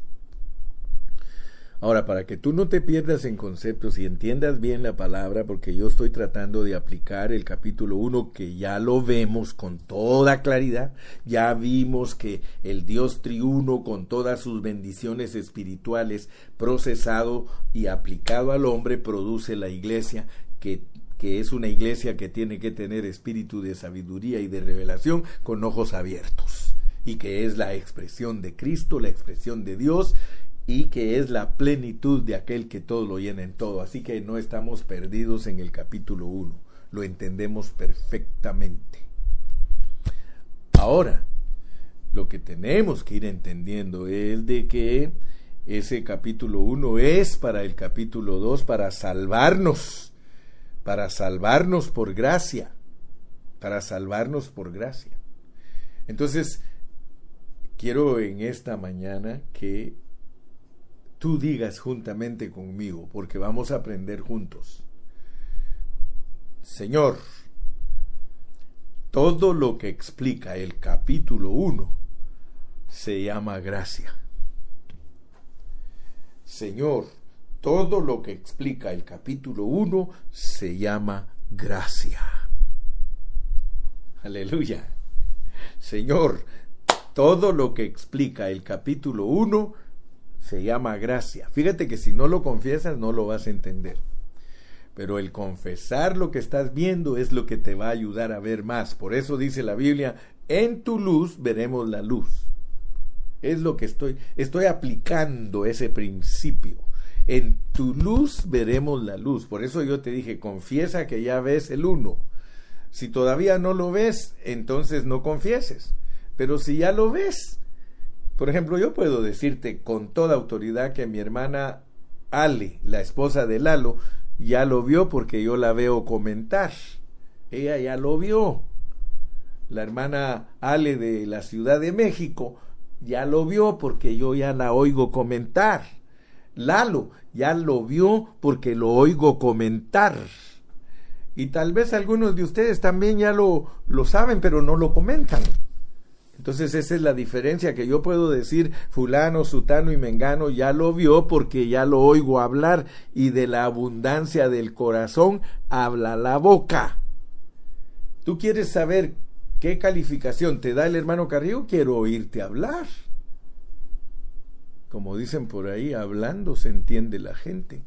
Ahora, para que tú no te pierdas en conceptos y entiendas bien la palabra, porque yo estoy tratando de aplicar el capítulo 1 que ya lo vemos con toda claridad, ya vimos que el Dios triuno con todas sus bendiciones espirituales procesado y aplicado al hombre produce la iglesia que que es una iglesia que tiene que tener espíritu de sabiduría y de revelación con ojos abiertos y que es la expresión de Cristo, la expresión de Dios y que es la plenitud de aquel que todo lo llena en todo. Así que no estamos perdidos en el capítulo 1, lo entendemos perfectamente. Ahora, lo que tenemos que ir entendiendo es de que ese capítulo 1 es para el capítulo 2 para salvarnos, para salvarnos por gracia, para salvarnos por gracia. Entonces, quiero en esta mañana que tú digas juntamente conmigo, porque vamos a aprender juntos. Señor, todo lo que explica el capítulo 1 se llama gracia. Señor, todo lo que explica el capítulo 1 se llama gracia. Aleluya. Señor, todo lo que explica el capítulo 1 se llama gracia. Fíjate que si no lo confiesas no lo vas a entender. pero el confesar lo que estás viendo es lo que te va a ayudar a ver más. Por eso dice la Biblia, en tu luz veremos la luz. Es lo que estoy, estoy aplicando ese principio. En tu luz veremos la luz. Por eso yo te dije, confiesa que ya ves el uno. Si todavía no lo ves, entonces no confieses. Pero si ya lo ves, por ejemplo, yo puedo decirte con toda autoridad que mi hermana Ale, la esposa de Lalo, ya lo vio porque yo la veo comentar. Ella ya lo vio. La hermana Ale de la Ciudad de México ya lo vio porque yo ya la oigo comentar. Lalo ya lo vio porque lo oigo comentar. Y tal vez algunos de ustedes también ya lo, lo saben, pero no lo comentan. Entonces esa es la diferencia que yo puedo decir fulano, sutano y mengano ya lo vio porque ya lo oigo hablar y de la abundancia del corazón habla la boca. ¿Tú quieres saber qué calificación te da el hermano Carrillo? Quiero oírte hablar. Como dicen por ahí, hablando se entiende la gente.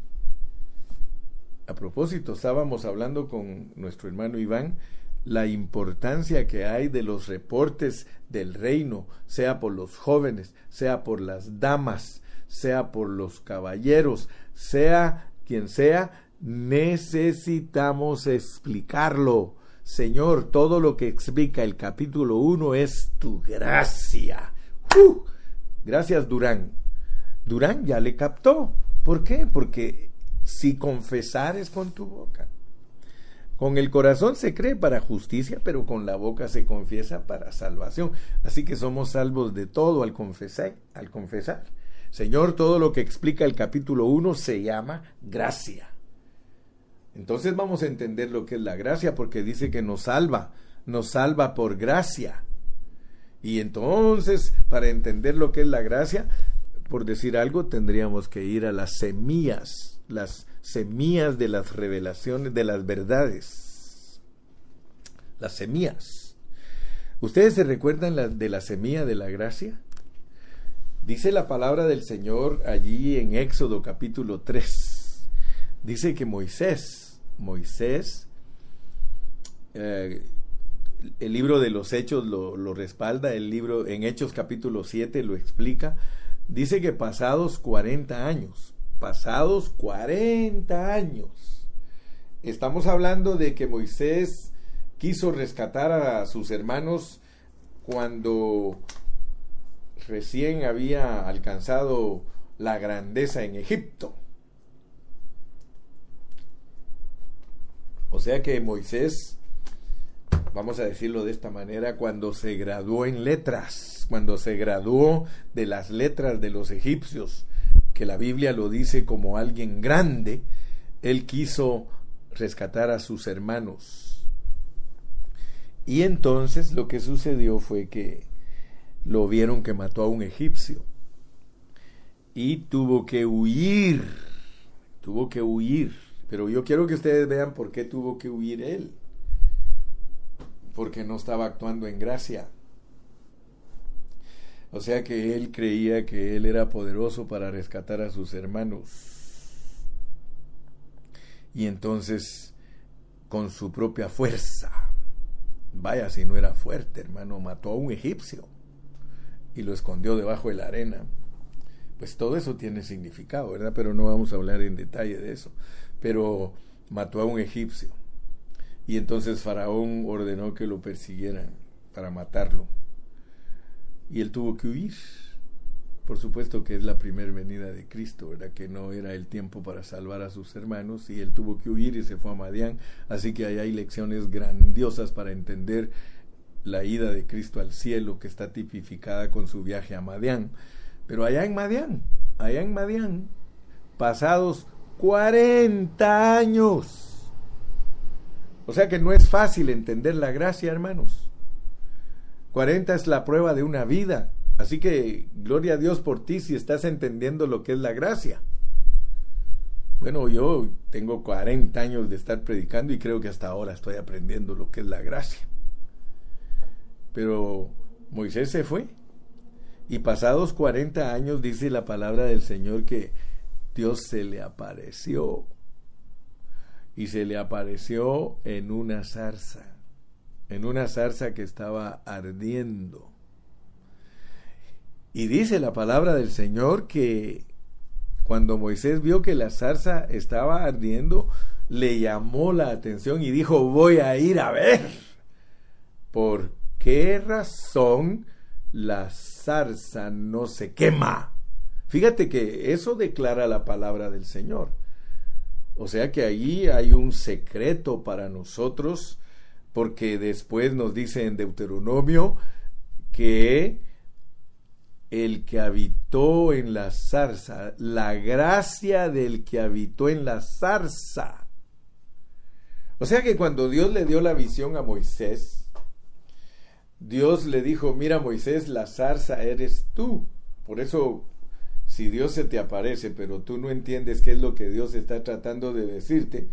A propósito, estábamos hablando con nuestro hermano Iván la importancia que hay de los reportes del reino, sea por los jóvenes, sea por las damas, sea por los caballeros, sea quien sea, necesitamos explicarlo. Señor, todo lo que explica el capítulo 1 es tu gracia. ¡Uh! Gracias, Durán. Durán ya le captó. ¿Por qué? Porque si confesares con tu boca con el corazón se cree para justicia, pero con la boca se confiesa para salvación. Así que somos salvos de todo al confesar. Al confesar. Señor, todo lo que explica el capítulo 1 se llama gracia. Entonces vamos a entender lo que es la gracia porque dice que nos salva, nos salva por gracia. Y entonces, para entender lo que es la gracia, por decir algo, tendríamos que ir a las semillas, las semillas de las revelaciones, de las verdades. Las semillas. ¿Ustedes se recuerdan de la semilla de la gracia? Dice la palabra del Señor allí en Éxodo capítulo 3. Dice que Moisés, Moisés, eh, el libro de los Hechos lo, lo, respalda, el libro en Hechos capítulo 7 lo explica. Dice que pasados 40 años, pasados 40 años. Estamos hablando de que Moisés quiso rescatar a sus hermanos cuando recién había alcanzado la grandeza en Egipto. O sea que Moisés, vamos a decirlo de esta manera, cuando se graduó en letras, cuando se graduó de las letras de los egipcios, que la Biblia lo dice como alguien grande, él quiso rescatar a sus hermanos. Y entonces lo que sucedió fue que lo vieron que mató a un egipcio y tuvo que huir, tuvo que huir. Pero yo quiero que ustedes vean por qué tuvo que huir él. Porque no estaba actuando en gracia. O sea que él creía que él era poderoso para rescatar a sus hermanos. Y entonces, con su propia fuerza, vaya si no era fuerte, hermano, mató a un egipcio y lo escondió debajo de la arena. Pues todo eso tiene significado, ¿verdad? Pero no vamos a hablar en detalle de eso. Pero mató a un egipcio. Y entonces Faraón ordenó que lo persiguieran para matarlo y él tuvo que huir. Por supuesto que es la primera venida de Cristo, ¿verdad? Que no era el tiempo para salvar a sus hermanos y él tuvo que huir y se fue a Madián. Así que ahí hay lecciones grandiosas para entender la ida de Cristo al cielo que está tipificada con su viaje a Madián. Pero allá en Madián, allá en Madián, pasados 40 años. O sea que no es fácil entender la gracia, hermanos. 40 es la prueba de una vida. Así que gloria a Dios por ti si estás entendiendo lo que es la gracia. Bueno, yo tengo 40 años de estar predicando y creo que hasta ahora estoy aprendiendo lo que es la gracia. Pero Moisés se fue. Y pasados 40 años dice la palabra del Señor que Dios se le apareció. y se le apareció en una zarza, en una zarza que estaba ardiendo. Y dice la palabra del Señor que cuando Moisés vio que la zarza estaba ardiendo, le llamó la atención y dijo, voy a ir a ver. ¿Por qué razón la zarza no se quema? Fíjate que eso declara la palabra del Señor. O sea que allí hay un secreto para nosotros, porque después nos dice en Deuteronomio que el que habitó en la zarza, la gracia del que habitó en la zarza. O sea que cuando Dios le dio la visión a Moisés, Dios le dijo, mira Moisés, la zarza eres tú. Por eso si Dios se te aparece, pero tú no entiendes qué es lo que Dios está tratando de decirte,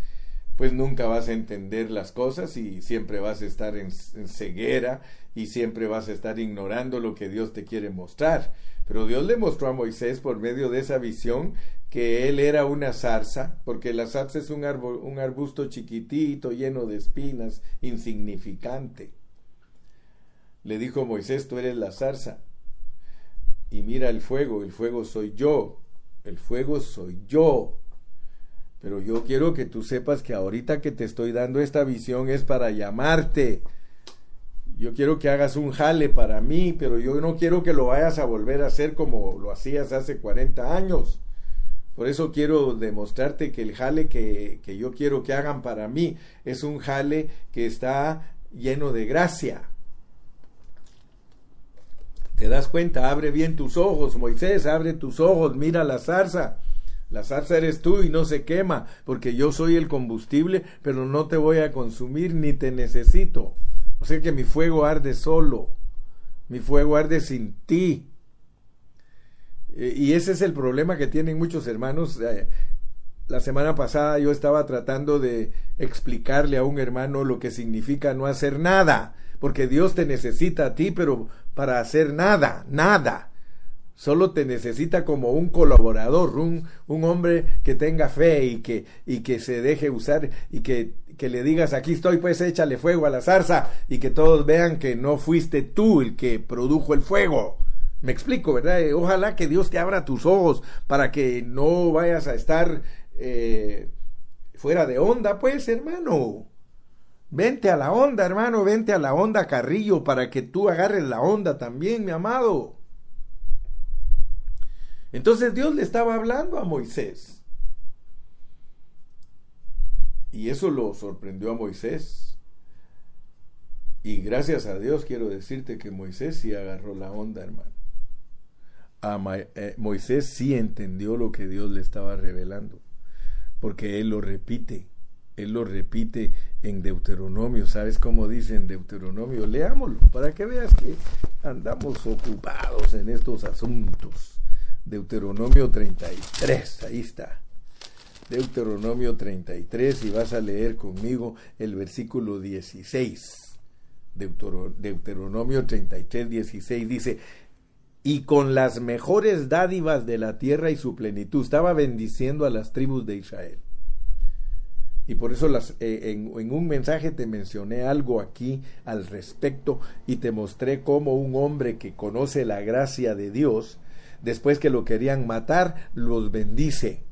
pues nunca vas a entender las cosas y siempre vas a estar en, ceguera y siempre vas a estar ignorando lo que Dios te quiere mostrar. Pero Dios le mostró a Moisés por medio de esa visión que él era una zarza, porque la zarza es un, arbusto chiquitito, lleno de espinas, insignificante. Le dijo Moisés, tú eres la zarza y mira el fuego, el fuego soy yo, el fuego soy yo. Pero yo quiero que tú sepas que ahorita que te estoy dando esta visión es para llamarte. Yo quiero que hagas un jale para mí, pero yo no quiero que lo vayas a volver a hacer como lo hacías hace 40 años. Por eso quiero demostrarte que el jale que, que yo quiero que hagan para mí es un jale que está lleno de gracia. ¿Te das cuenta? Abre bien tus ojos, Moisés, abre tus ojos, mira la zarza. La zarza eres tú y no se quema, porque yo soy el combustible, pero no te voy a consumir ni te necesito. O sea que mi fuego arde solo, mi fuego arde sin ti. E, y ese es el problema que tienen muchos hermanos. Eh, la semana pasada yo estaba tratando de explicarle a un hermano lo que significa no hacer nada, porque Dios te necesita a ti, pero para hacer nada, nada. Solo te necesita como un colaborador, un, un hombre que tenga fe y que, y que se deje usar y que, que le digas aquí estoy, pues échale fuego a la zarza y que todos vean que no fuiste tú el que produjo el fuego. Me explico, ¿verdad? Ojalá que Dios te abra tus ojos para que no vayas a estar eh, fuera de onda, pues, hermano. Vente a la onda, hermano, vente a la onda, Carrillo, para que tú agarres la onda también, mi amado. Entonces Dios le estaba hablando a Moisés. Y eso lo sorprendió a Moisés. Y gracias a Dios quiero decirte que Moisés sí agarró la onda, hermano. Eh, Moisés sí entendió lo que Dios le estaba revelando, porque él lo repite él lo repite en Deuteronomio. ¿Sabes cómo dice en Deuteronomio? Leámoslo para que veas que andamos ocupados en estos asuntos. Deuteronomio 33, ahí está. Deuteronomio 33 y vas a leer conmigo el versículo 16. Deuteronomio 33, 16 dice, y con las mejores dádivas de la tierra y su plenitud, estaba bendiciendo a las tribus de Israel y por eso eh, en, un mensaje te mencioné algo aquí al respecto y te mostré cómo un hombre que conoce la gracia de Dios, después que lo querían matar, los bendice.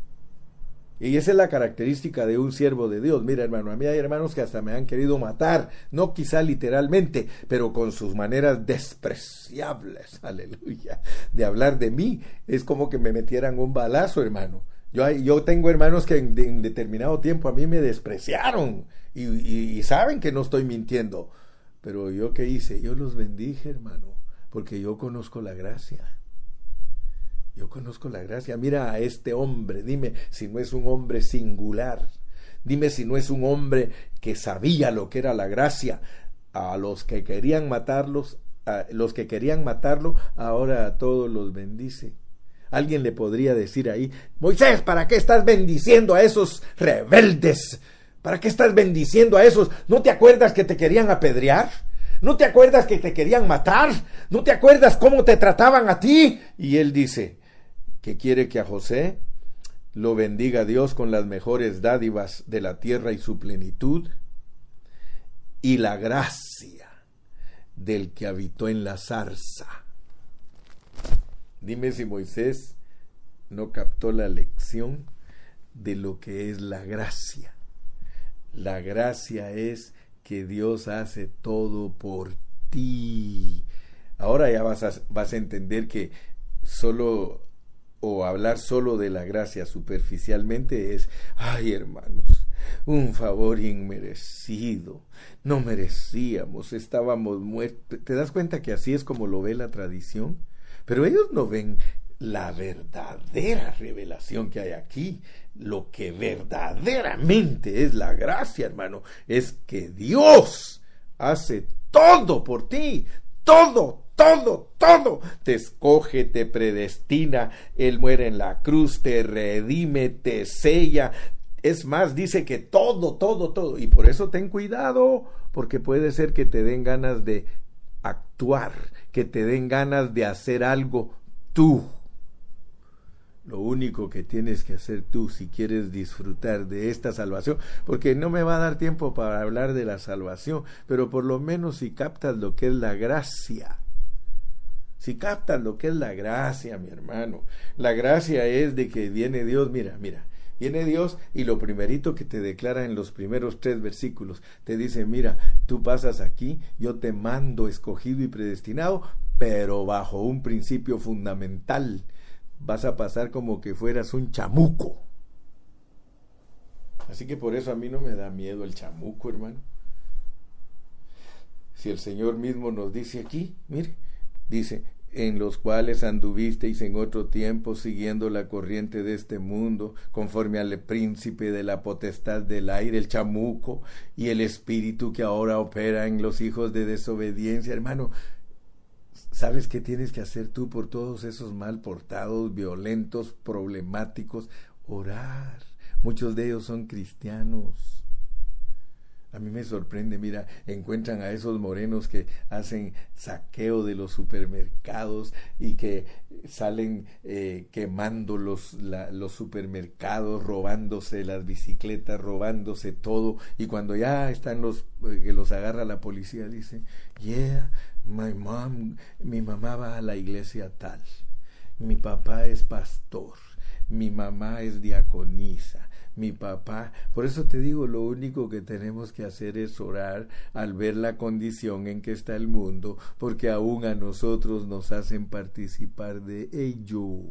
Y esa es la característica de un siervo de Dios. Mira, hermano, a mí hay hermanos que hasta me han querido matar, no quizá literalmente, pero con sus maneras despreciables, *laughs* aleluya, de hablar de mí. Es como que me metieran un balazo, hermano. Yo, tengo hermanos que en, determinado tiempo a mí me despreciaron y, saben que no estoy mintiendo. Pero yo qué hice? Yo los bendije, hermano, porque yo conozco la gracia. Yo conozco la gracia. Mira a este hombre, dime si no es un hombre singular. Dime si no es un hombre que sabía lo que era la gracia. A los que querían matarlos, a los que querían matarlo, ahora a todos los bendice. Alguien le podría decir ahí, Moisés, ¿para qué estás bendiciendo a esos rebeldes? ¿Para qué estás bendiciendo a esos? ¿No te acuerdas que te querían apedrear? ¿No te acuerdas que te querían matar? ¿No te acuerdas cómo te trataban a ti? Y él dice, que quiere que a José lo bendiga Dios con las mejores dádivas de la tierra y su plenitud, y la gracia del que habitó en la zarza. Dime si Moisés no captó la lección de lo que es la gracia. La gracia es que Dios hace todo por ti. Ahora ya vas a, vas a entender que solo o hablar solo de la gracia superficialmente es, ay hermanos, un favor inmerecido, no merecíamos, estábamos muertos. ¿Te das cuenta que así es como lo ve la tradición? Pero ellos no ven la verdadera revelación que hay aquí. Lo que verdaderamente es la gracia, hermano, es que Dios hace todo por ti, todo, todo, todo. Te escoge, te predestina, Él muere en la cruz, te redime, te sella. Es más, dice que todo, todo, todo. Y por eso ten cuidado, porque puede ser que te den ganas de actuar, que te den ganas de hacer algo tú. Lo único que tienes que hacer tú si quieres disfrutar de esta salvación, porque no me va a dar tiempo para hablar de la salvación, pero por lo menos si captas lo que es la gracia, si captas lo que es la gracia, mi hermano, la gracia es de que viene Dios, mira, mira, viene Dios y lo primerito que te declara en los primeros tres versículos, te dice, mira, tú pasas aquí, yo te mando escogido y predestinado, pero bajo un principio fundamental, vas a pasar como que fueras un chamuco. Así que por eso a mí no me da miedo el chamuco, hermano. Si el Señor mismo nos dice aquí, mire, dice, en los cuales anduvisteis en otro tiempo siguiendo la corriente de este mundo, conforme al príncipe de la potestad del aire, el chamuco, y el espíritu que ahora opera en los hijos de desobediencia. Hermano, ¿Sabes qué tienes que hacer tú por todos esos mal portados, violentos, problemáticos? Orar. Muchos de ellos son cristianos. A mí me sorprende, mira, encuentran a esos morenos que hacen saqueo de los supermercados y que salen eh, quemando los, supermercados, robándose las bicicletas, robándose todo. Y cuando ya están los eh, que los agarra la policía, dice, yeah, My mom, mi mamá va a la iglesia tal. Mi papá es pastor. Mi mamá es diaconisa. Mi papá. Por eso te digo, lo único que tenemos que hacer es orar al ver la condición en que está el mundo, porque aún a nosotros nos hacen participar de ello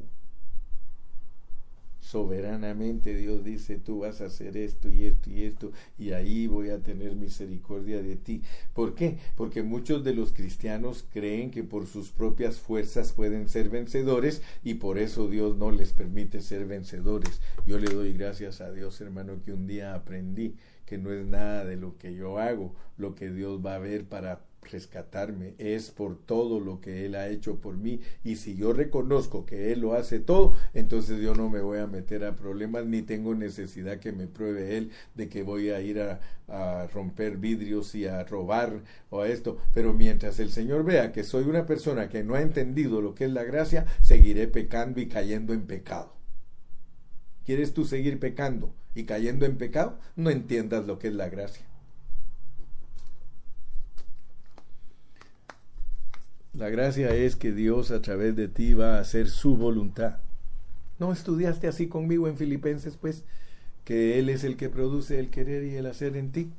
soberanamente Dios dice, tú vas a hacer esto y esto y esto, y ahí voy a tener misericordia de ti. ¿Por qué? Porque muchos de los cristianos creen que por sus propias fuerzas pueden ser vencedores y por eso Dios no les permite ser vencedores. Yo le doy gracias a Dios, hermano, que un día aprendí que no es nada de lo que yo hago, lo que Dios va a ver para rescatarme, es por todo lo que Él ha hecho por mí. Y si yo reconozco que Él lo hace todo, entonces yo no me voy a meter a problemas ni tengo necesidad que me pruebe Él de que voy a ir a, romper vidrios y a robar o a esto. Pero mientras el Señor vea que soy una persona que no ha entendido lo que es la gracia, seguiré pecando y cayendo en pecado. ¿Quieres tú seguir pecando y cayendo en pecado? No entiendas lo que es la gracia. La gracia es que Dios a través de ti va a hacer su voluntad. ¿No estudiaste así conmigo en Filipenses, pues? Que Él es el que produce el querer y el hacer en ti.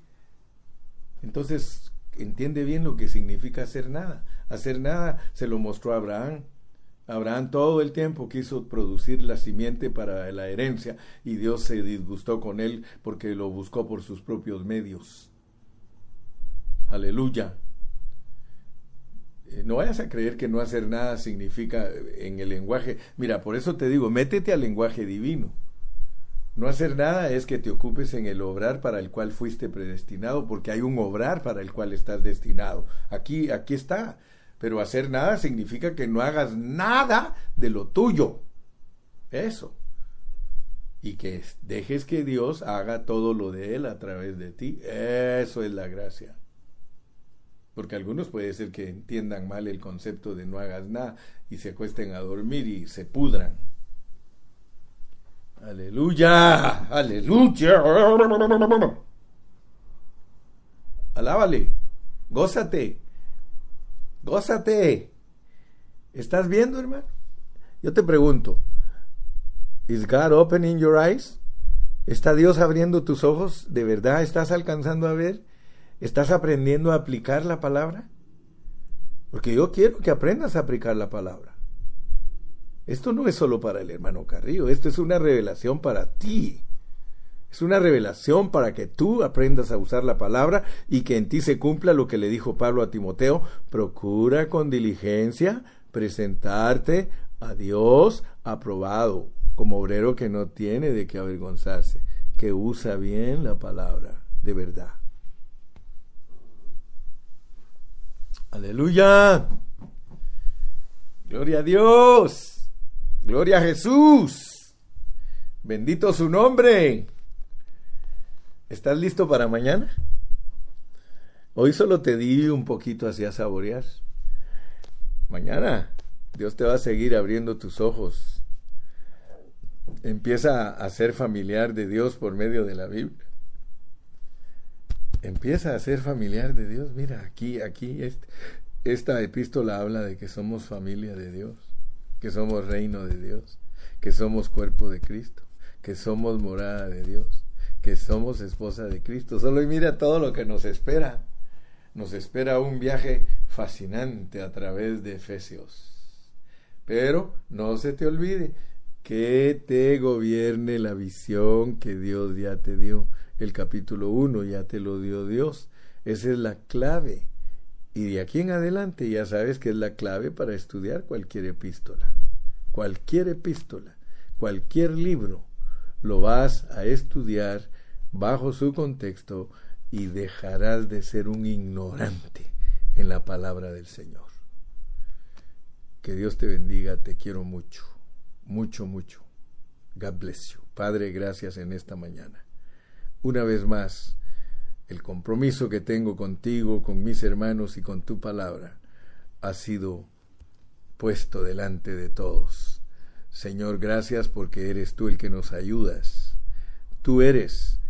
Entonces, entiende bien lo que significa hacer nada. Hacer nada se lo mostró a Abraham. Abraham todo el tiempo quiso producir la simiente para la herencia y Dios se disgustó con él porque lo buscó por sus propios medios. Aleluya. Eh, no vayas a creer que no hacer nada significa eh, en el lenguaje. Mira, por eso te digo, métete al lenguaje divino. No hacer nada es que te ocupes en el obrar para el cual fuiste predestinado, porque hay un obrar para el cual estás destinado. Aquí, aquí está. Pero hacer nada significa que no hagas nada de lo tuyo. Eso. Y que dejes que Dios haga todo lo de Él a través de ti. Eso es la gracia porque algunos puede ser que entiendan mal el concepto de no hagas nada y se acuesten a dormir y se pudran. Aleluya, aleluya. Alábale, gózate, gózate. ¿Estás viendo, hermano? Yo te pregunto, ¿Is God opening your eyes? ¿Está Dios abriendo tus ojos? ¿De verdad estás alcanzando a ver? ¿Estás aprendiendo a aplicar la palabra? Porque yo quiero que aprendas a aplicar la palabra. Esto no es solo para el hermano Carrillo, esto es una revelación para ti. Es una revelación para que tú aprendas a usar la palabra y que en ti se cumpla lo que le dijo Pablo a Timoteo. Procura con diligencia presentarte a Dios aprobado, como obrero que no tiene de qué avergonzarse, que usa bien la palabra de verdad. Aleluya. Gloria a Dios. Gloria a Jesús. Bendito su nombre. ¿Estás listo para mañana? Hoy solo te di un poquito hacia saborear. Mañana Dios te va a seguir abriendo tus ojos. Empieza a ser familiar de Dios por medio de la Biblia. Empieza a ser familiar de Dios. Mira, aquí, aquí, este, esta epístola habla de que somos familia de Dios que somos reino de Dios, que somos cuerpo de Cristo, que somos morada de Dios, que somos esposa de Cristo. Solo mira todo lo que nos espera. Nos espera un viaje fascinante a través de Efesios. Pero no se te olvide que te gobierne la visión que Dios ya te dio. El capítulo 1 ya te lo dio Dios. Esa es la clave y de aquí en adelante ya sabes que es la clave para estudiar cualquier epístola. Cualquier epístola, cualquier libro, lo vas a estudiar bajo su contexto y dejarás de ser un ignorante en la palabra del Señor. Que Dios te bendiga, te quiero mucho, mucho, mucho. God bless you. Padre, gracias en esta mañana. Una vez más, el compromiso que tengo contigo, con mis hermanos y con tu palabra ha sido puesto delante de todos. Señor, gracias porque eres tú el que nos ayudas. Tú eres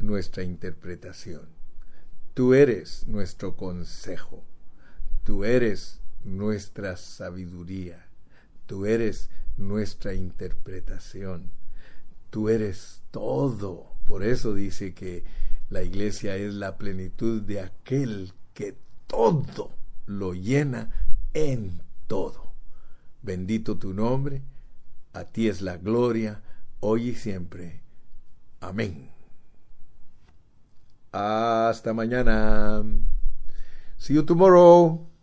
nuestra interpretación. Tú eres nuestro consejo. Tú eres nuestra sabiduría. Tú eres nuestra interpretación. Tú eres todo. Por eso dice que la iglesia es la plenitud de aquel que todo lo llena en todo. Bendito tu nombre, a ti es la gloria, hoy y siempre. Amén. Hasta mañana. See you tomorrow.